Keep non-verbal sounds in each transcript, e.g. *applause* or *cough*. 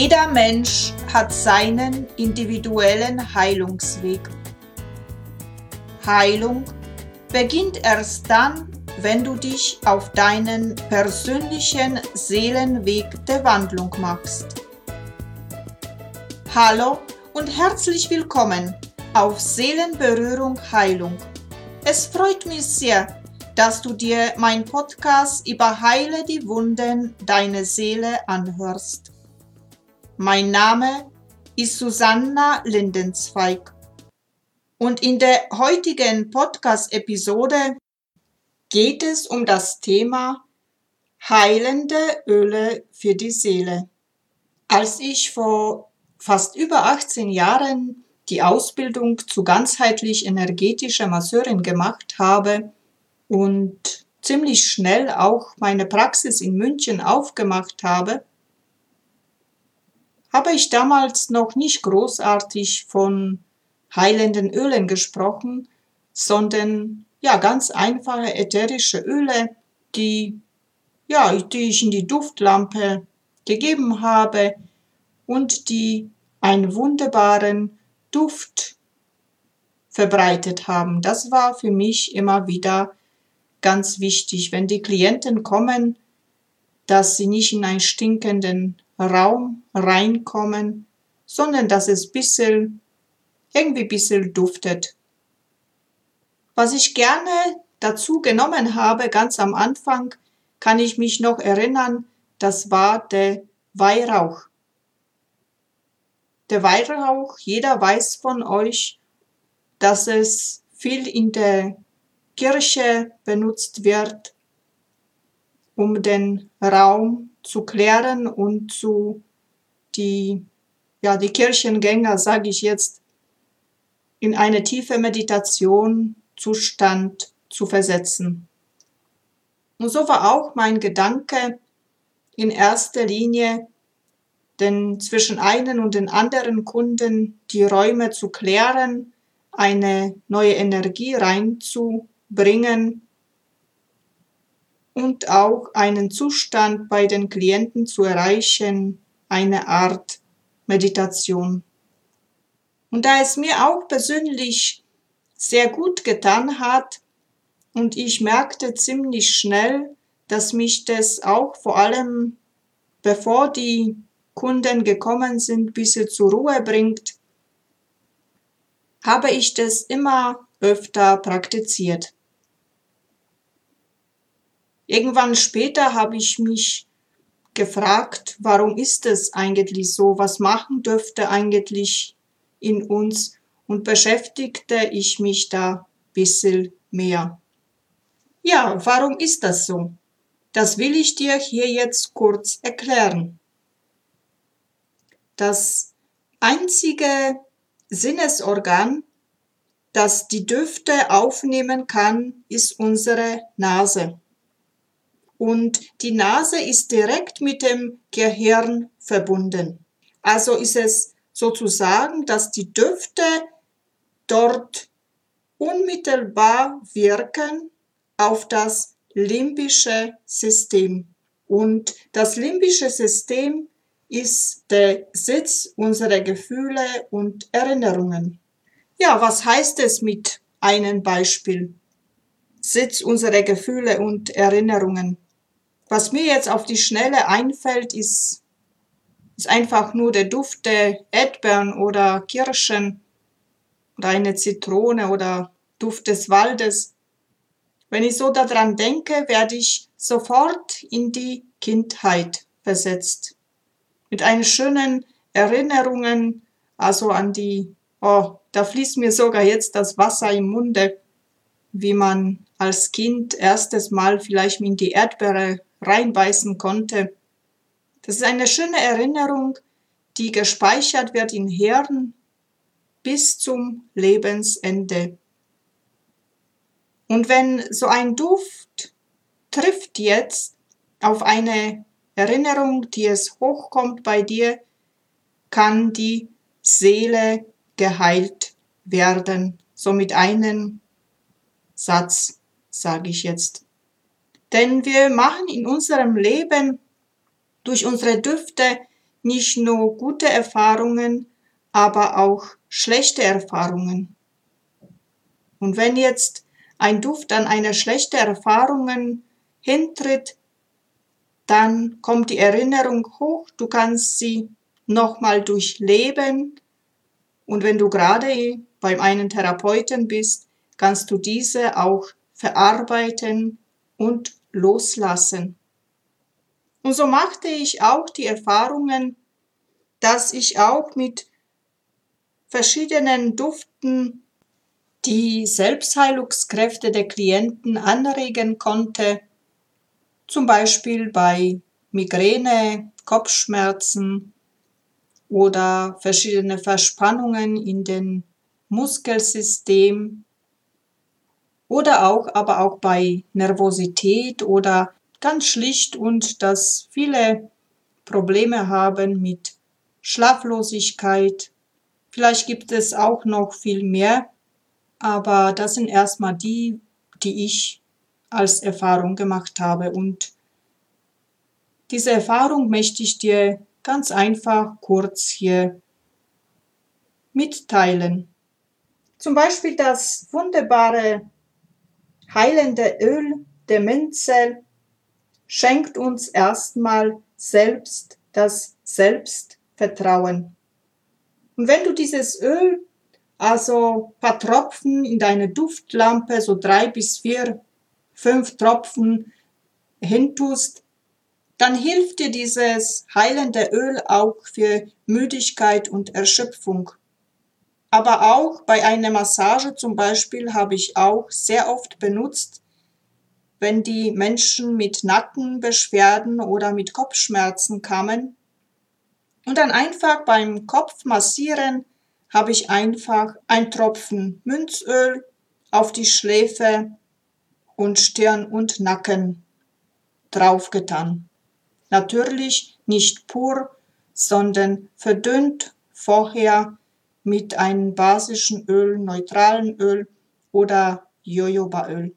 Jeder Mensch hat seinen individuellen Heilungsweg. Heilung beginnt erst dann, wenn du dich auf deinen persönlichen Seelenweg der Wandlung machst. Hallo und herzlich willkommen auf Seelenberührung Heilung. Es freut mich sehr, dass du dir mein Podcast über Heile die Wunden deiner Seele anhörst. Mein Name ist Susanna Lindenzweig und in der heutigen Podcast-Episode geht es um das Thema heilende Öle für die Seele. Als ich vor fast über 18 Jahren die Ausbildung zu ganzheitlich energetischer Masseurin gemacht habe und ziemlich schnell auch meine Praxis in München aufgemacht habe, habe ich damals noch nicht großartig von heilenden Ölen gesprochen, sondern ja ganz einfache ätherische Öle, die ja, die ich in die Duftlampe gegeben habe und die einen wunderbaren Duft verbreitet haben. Das war für mich immer wieder ganz wichtig, wenn die Klienten kommen, dass sie nicht in einen stinkenden Raum reinkommen, sondern dass es bisschen, irgendwie bisschen duftet. Was ich gerne dazu genommen habe, ganz am Anfang, kann ich mich noch erinnern, das war der Weihrauch. Der Weihrauch, jeder weiß von euch, dass es viel in der Kirche benutzt wird, um den Raum zu klären und zu die, ja, die Kirchengänger, sage ich jetzt, in eine tiefe Meditation Zustand zu versetzen. Und so war auch mein Gedanke in erster Linie, denn zwischen einen und den anderen Kunden die Räume zu klären, eine neue Energie reinzubringen und auch einen Zustand bei den Klienten zu erreichen, eine Art Meditation. Und da es mir auch persönlich sehr gut getan hat und ich merkte ziemlich schnell, dass mich das auch vor allem bevor die Kunden gekommen sind, ein bisschen zur Ruhe bringt, habe ich das immer öfter praktiziert. Irgendwann später habe ich mich gefragt, warum ist es eigentlich so? Was machen dürfte eigentlich in uns? Und beschäftigte ich mich da bisschen mehr. Ja, warum ist das so? Das will ich dir hier jetzt kurz erklären. Das einzige Sinnesorgan, das die Düfte aufnehmen kann, ist unsere Nase und die Nase ist direkt mit dem Gehirn verbunden. Also ist es sozusagen, dass die Düfte dort unmittelbar wirken auf das limbische System. Und das limbische System ist der Sitz unserer Gefühle und Erinnerungen. Ja, was heißt es mit einem Beispiel? Sitz unserer Gefühle und Erinnerungen. Was mir jetzt auf die Schnelle einfällt, ist, ist einfach nur der Duft der Erdbeeren oder Kirschen oder eine Zitrone oder Duft des Waldes. Wenn ich so daran denke, werde ich sofort in die Kindheit versetzt. Mit einen schönen Erinnerungen, also an die, oh, da fließt mir sogar jetzt das Wasser im Munde, wie man als Kind erstes Mal vielleicht in die Erdbeere reinbeißen konnte. Das ist eine schöne Erinnerung, die gespeichert wird im Hirn bis zum Lebensende. Und wenn so ein Duft trifft jetzt auf eine Erinnerung, die es hochkommt bei dir, kann die Seele geheilt werden. So mit einem Satz, sage ich jetzt. Denn wir machen in unserem Leben durch unsere Düfte nicht nur gute Erfahrungen, aber auch schlechte Erfahrungen. Und wenn jetzt ein Duft an eine schlechte Erfahrungen hintritt, dann kommt die Erinnerung hoch, du kannst sie nochmal durchleben und wenn du gerade beim einen Therapeuten bist, kannst du diese auch verarbeiten und loslassen. Und so machte ich auch die Erfahrungen, dass ich auch mit verschiedenen Duften die Selbstheilungskräfte der Klienten anregen konnte, zum Beispiel bei Migräne, Kopfschmerzen oder verschiedene Verspannungen in den Muskelsystem oder auch, aber auch bei Nervosität oder ganz schlicht und dass viele Probleme haben mit Schlaflosigkeit. Vielleicht gibt es auch noch viel mehr, aber das sind erstmal die, die ich als Erfahrung gemacht habe. Und diese Erfahrung möchte ich dir ganz einfach kurz hier mitteilen. Zum Beispiel das wunderbare heilende Öl der Minze schenkt uns erstmal selbst das Selbstvertrauen. Und wenn du dieses Öl also paar Tropfen in deine Duftlampe, so drei bis vier, fünf Tropfen hintust, dann hilft dir dieses heilende Öl auch für Müdigkeit und Erschöpfung. Aber auch bei einer Massage zum Beispiel habe ich auch sehr oft benutzt, wenn die Menschen mit Nackenbeschwerden oder mit Kopfschmerzen kamen. Und dann einfach beim Kopf massieren habe ich einfach ein Tropfen Münzöl auf die Schläfe und Stirn und Nacken draufgetan. Natürlich nicht pur, sondern verdünnt vorher mit einem basischen Öl, neutralen Öl oder Jojobaöl.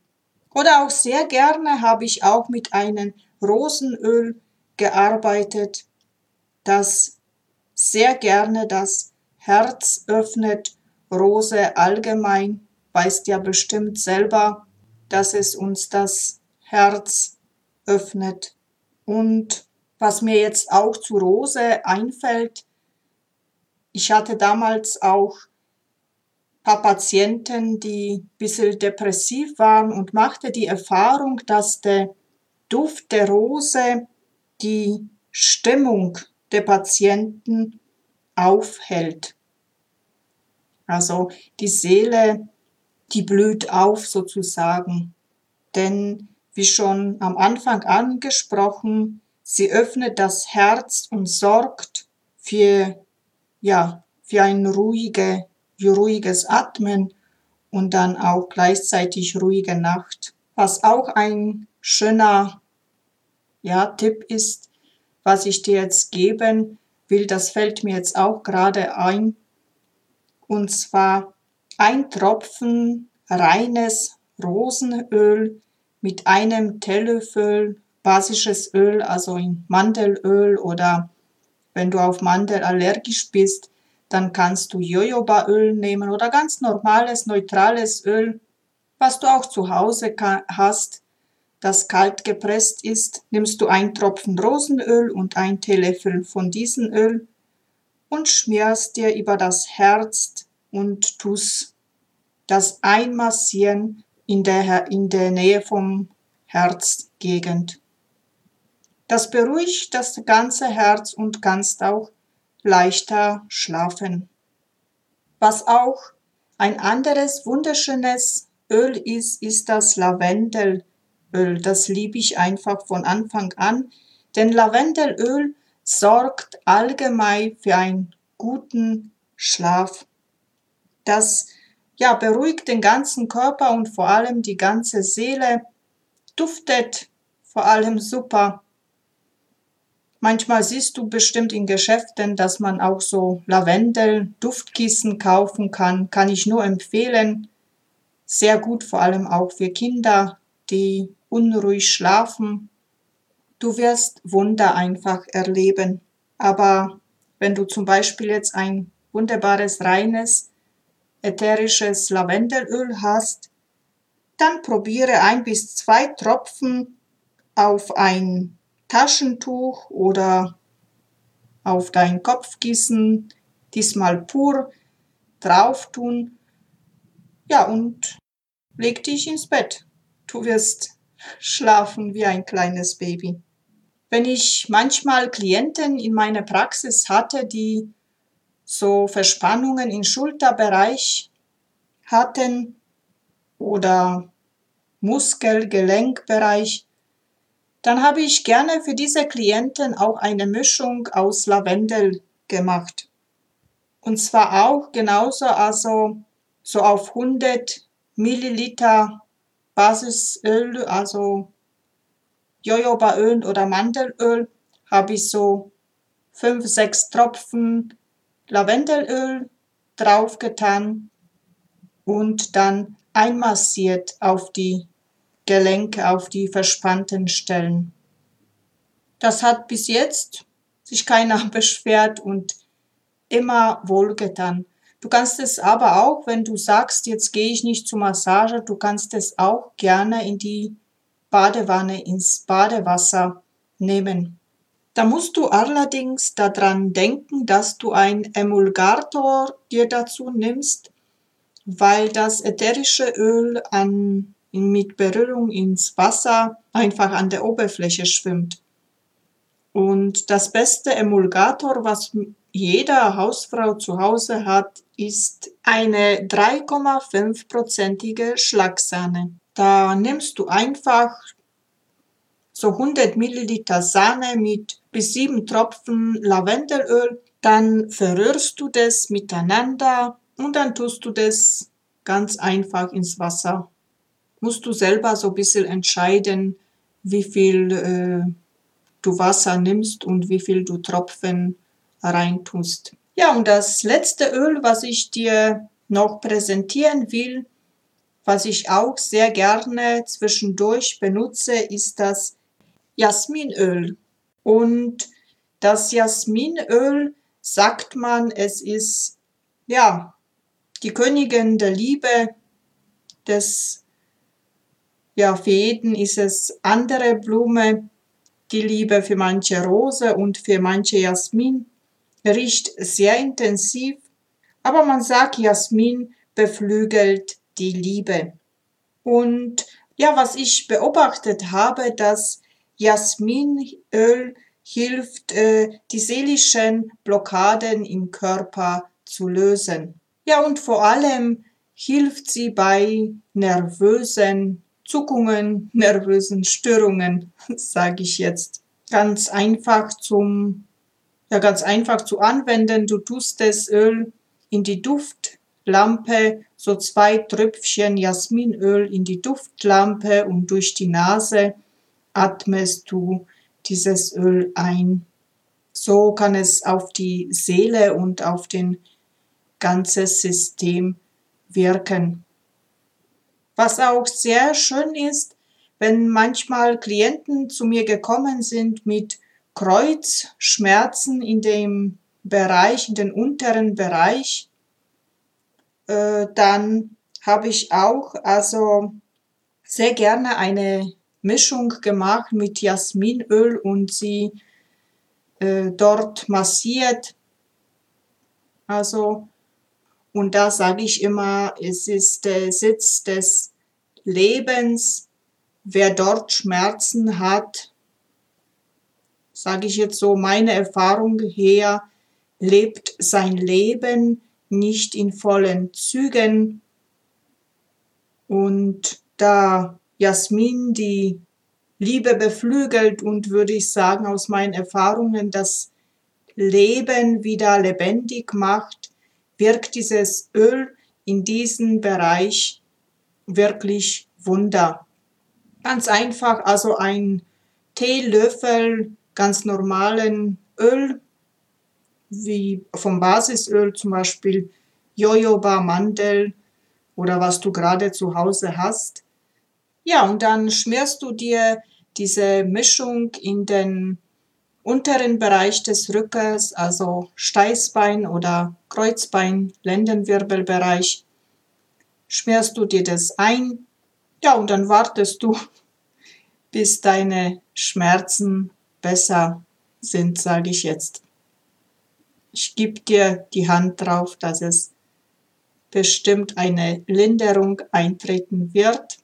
Oder auch sehr gerne habe ich auch mit einem Rosenöl gearbeitet, das sehr gerne das Herz öffnet. Rose allgemein weißt ja bestimmt selber, dass es uns das Herz öffnet. Und was mir jetzt auch zu Rose einfällt, ich hatte damals auch paar Patienten, die bisschen depressiv waren und machte die Erfahrung, dass der Duft der Rose die Stimmung der Patienten aufhält. Also die Seele, die blüht auf sozusagen. Denn wie schon am Anfang angesprochen, sie öffnet das Herz und sorgt für, ja, für eine ruhige ruhiges Atmen und dann auch gleichzeitig ruhige Nacht. Was auch ein schöner ja, Tipp ist, was ich dir jetzt geben will, das fällt mir jetzt auch gerade ein. Und zwar ein Tropfen reines Rosenöl mit einem Teelöffel basisches Öl, also in Mandelöl oder wenn du auf Mandel allergisch bist, dann kannst du Jojobaöl nehmen oder ganz normales, neutrales Öl, was du auch zu Hause hast, das kalt gepresst ist. Nimmst du ein Tropfen Rosenöl und ein Teelöffel von diesem Öl und schmierst dir über das Herz und tust das einmassieren in der, in der Nähe vom Herzgegend. Das beruhigt das ganze Herz und kannst auch leichter schlafen. Was auch ein anderes wunderschönes Öl ist, ist das Lavendelöl. Das liebe ich einfach von Anfang an, denn Lavendelöl sorgt allgemein für einen guten Schlaf. Das ja, beruhigt den ganzen Körper und vor allem die ganze Seele, duftet vor allem super Manchmal siehst du bestimmt in Geschäften, dass man auch so Lavendel, Duftkissen kaufen kann. Kann ich nur empfehlen. Sehr gut, vor allem auch für Kinder, die unruhig schlafen. Du wirst Wunder einfach erleben. Aber wenn du zum Beispiel jetzt ein wunderbares, reines, ätherisches Lavendelöl hast, dann probiere ein bis zwei Tropfen auf ein Taschentuch oder auf dein Kopfkissen, diesmal pur, drauf tun. Ja, und leg dich ins Bett. Du wirst schlafen wie ein kleines Baby. Wenn ich manchmal Klienten in meiner Praxis hatte, die so Verspannungen im Schulterbereich hatten oder Muskel-Gelenkbereich, dann habe ich gerne für diese Klienten auch eine Mischung aus Lavendel gemacht. Und zwar auch genauso, also so auf 100 Milliliter Basisöl, also Jojobaöl oder Mandelöl, habe ich so fünf, sechs Tropfen Lavendelöl draufgetan und dann einmassiert auf die Gelenke, auf die verspannten Stellen. Das hat bis jetzt sich keiner *laughs* beschwert und immer wohlgetan. Du kannst es aber auch, wenn du sagst, jetzt gehe ich nicht zur Massage, du kannst es auch gerne in die Badewanne, ins Badewasser nehmen. Da musst du allerdings daran denken, dass du ein Emulgator dir dazu nimmst, weil das ätherische Öl an, mit Berührung ins Wasser einfach an der Oberfläche schwimmt. Und das beste Emulgator, was jeder Hausfrau zu Hause hat, ist eine 3,5-prozentige Schlagsahne. Da nimmst du einfach so 100 Milliliter Sahne mit bis sieben Tropfen Lavendelöl, dann verrührst du das miteinander und dann tust du das ganz einfach ins Wasser. Musst du selber so ein bisschen entscheiden, wie viel äh, du Wasser nimmst und wie viel du Tropfen reintust. Ja, und das letzte Öl, was ich dir noch präsentieren will, was ich auch sehr gerne zwischendurch benutze, ist das Jasminöl. Und das Jasminöl sagt man, es ist ja die Königin der Liebe des ja, für jeden ist es andere Blume, die Liebe für manche Rose und für manche Jasmin riecht sehr intensiv, aber man sagt, Jasmin beflügelt die Liebe. Und ja, was ich beobachtet habe, dass Jasminöl hilft, äh, die seelischen Blockaden im Körper zu lösen. Ja, und vor allem hilft sie bei nervösen Zuckungen, nervösen Störungen, sage ich jetzt. Ganz einfach zum ja ganz einfach zu anwenden. Du tust das Öl in die Duftlampe, so zwei Tröpfchen Jasminöl in die Duftlampe und durch die Nase atmest du dieses Öl ein. So kann es auf die Seele und auf den ganzes System wirken. Was auch sehr schön ist, wenn manchmal Klienten zu mir gekommen sind mit Kreuzschmerzen in dem Bereich, in den unteren Bereich, äh, dann habe ich auch also sehr gerne eine Mischung gemacht mit Jasminöl und sie äh, dort massiert. Also, und da sage ich immer, es ist der Sitz des Lebens. Wer dort Schmerzen hat, sage ich jetzt so, meine Erfahrung her, lebt sein Leben nicht in vollen Zügen. Und da Jasmin die Liebe beflügelt und würde ich sagen aus meinen Erfahrungen das Leben wieder lebendig macht, wirkt dieses Öl in diesem Bereich wirklich Wunder. Ganz einfach, also ein Teelöffel ganz normalen Öl, wie vom Basisöl zum Beispiel Jojoba, Mandel oder was du gerade zu Hause hast. Ja, und dann schmierst du dir diese Mischung in den unteren Bereich des Rückens, also Steißbein oder Kreuzbein, Lendenwirbelbereich, schmierst du dir das ein. Ja, und dann wartest du, *laughs* bis deine Schmerzen besser sind, sage ich jetzt. Ich gebe dir die Hand drauf, dass es bestimmt eine Linderung eintreten wird.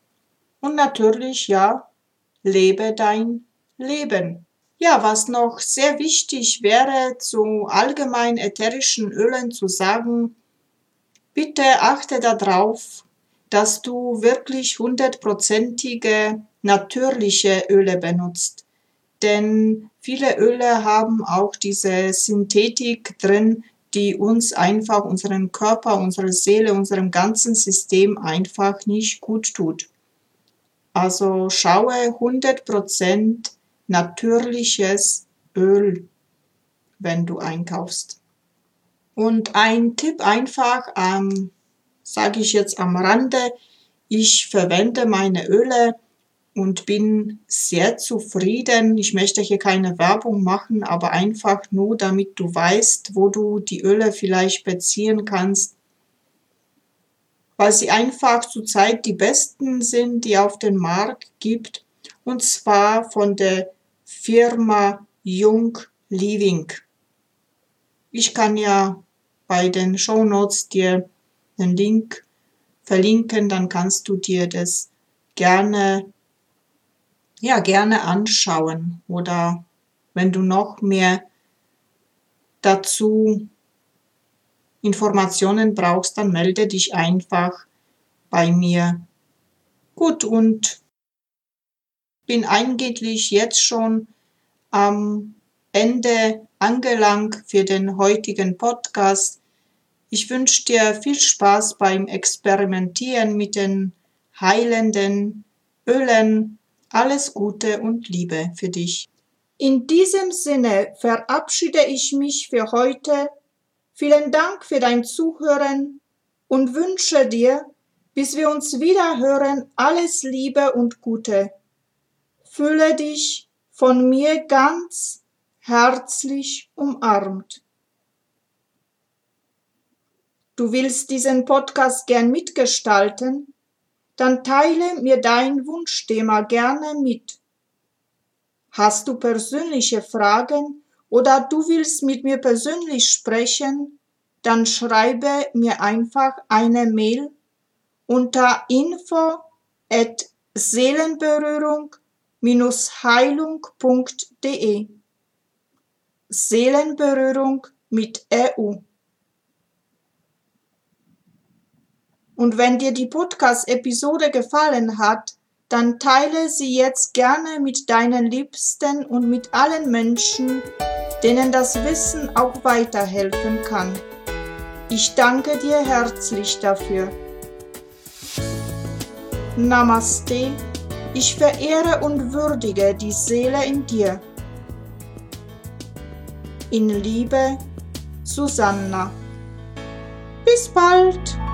Und natürlich, ja, lebe dein Leben. Ja, was noch sehr wichtig wäre, zu allgemein ätherischen Ölen zu sagen, bitte achte darauf, dass du wirklich hundertprozentige natürliche Öle benutzt. Denn viele Öle haben auch diese Synthetik drin, die uns einfach, unseren Körper, unsere Seele, unserem ganzen System einfach nicht gut tut. Also schaue 100% natürliches Öl, wenn du einkaufst. Und ein Tipp einfach, ähm, sage ich jetzt am Rande, ich verwende meine Öle und bin sehr zufrieden. Ich möchte hier keine Werbung machen, aber einfach nur, damit du weißt, wo du die Öle vielleicht beziehen kannst, weil sie einfach zurzeit die besten sind, die auf den Markt gibt, und zwar von der Firma Jung Living. Ich kann ja bei den Show Notes dir den Link verlinken, dann kannst du dir das gerne ja, gerne anschauen oder wenn du noch mehr dazu Informationen brauchst, dann melde dich einfach bei mir. Gut, und bin eigentlich jetzt schon am Ende angelangt für den heutigen Podcast. Ich wünsche dir viel Spaß beim Experimentieren mit den heilenden Ölen alles Gute und Liebe für dich. In diesem Sinne verabschiede ich mich für heute. Vielen Dank für dein Zuhören und wünsche dir, bis wir uns wieder hören, alles Liebe und Gute. Fühle dich von mir ganz herzlich umarmt. Du willst diesen Podcast gern mitgestalten? dann teile mir dein Wunschthema gerne mit. Hast du persönliche Fragen oder du willst mit mir persönlich sprechen, dann schreibe mir einfach eine Mail unter info at seelenberührung-heilung.de Seelenberührung mit EU. Und wenn dir die Podcast-Episode gefallen hat, dann teile sie jetzt gerne mit deinen Liebsten und mit allen Menschen, denen das Wissen auch weiterhelfen kann. Ich danke dir herzlich dafür. Namaste. Ich verehre und würdige die Seele in dir. In Liebe, Susanna. Bis bald!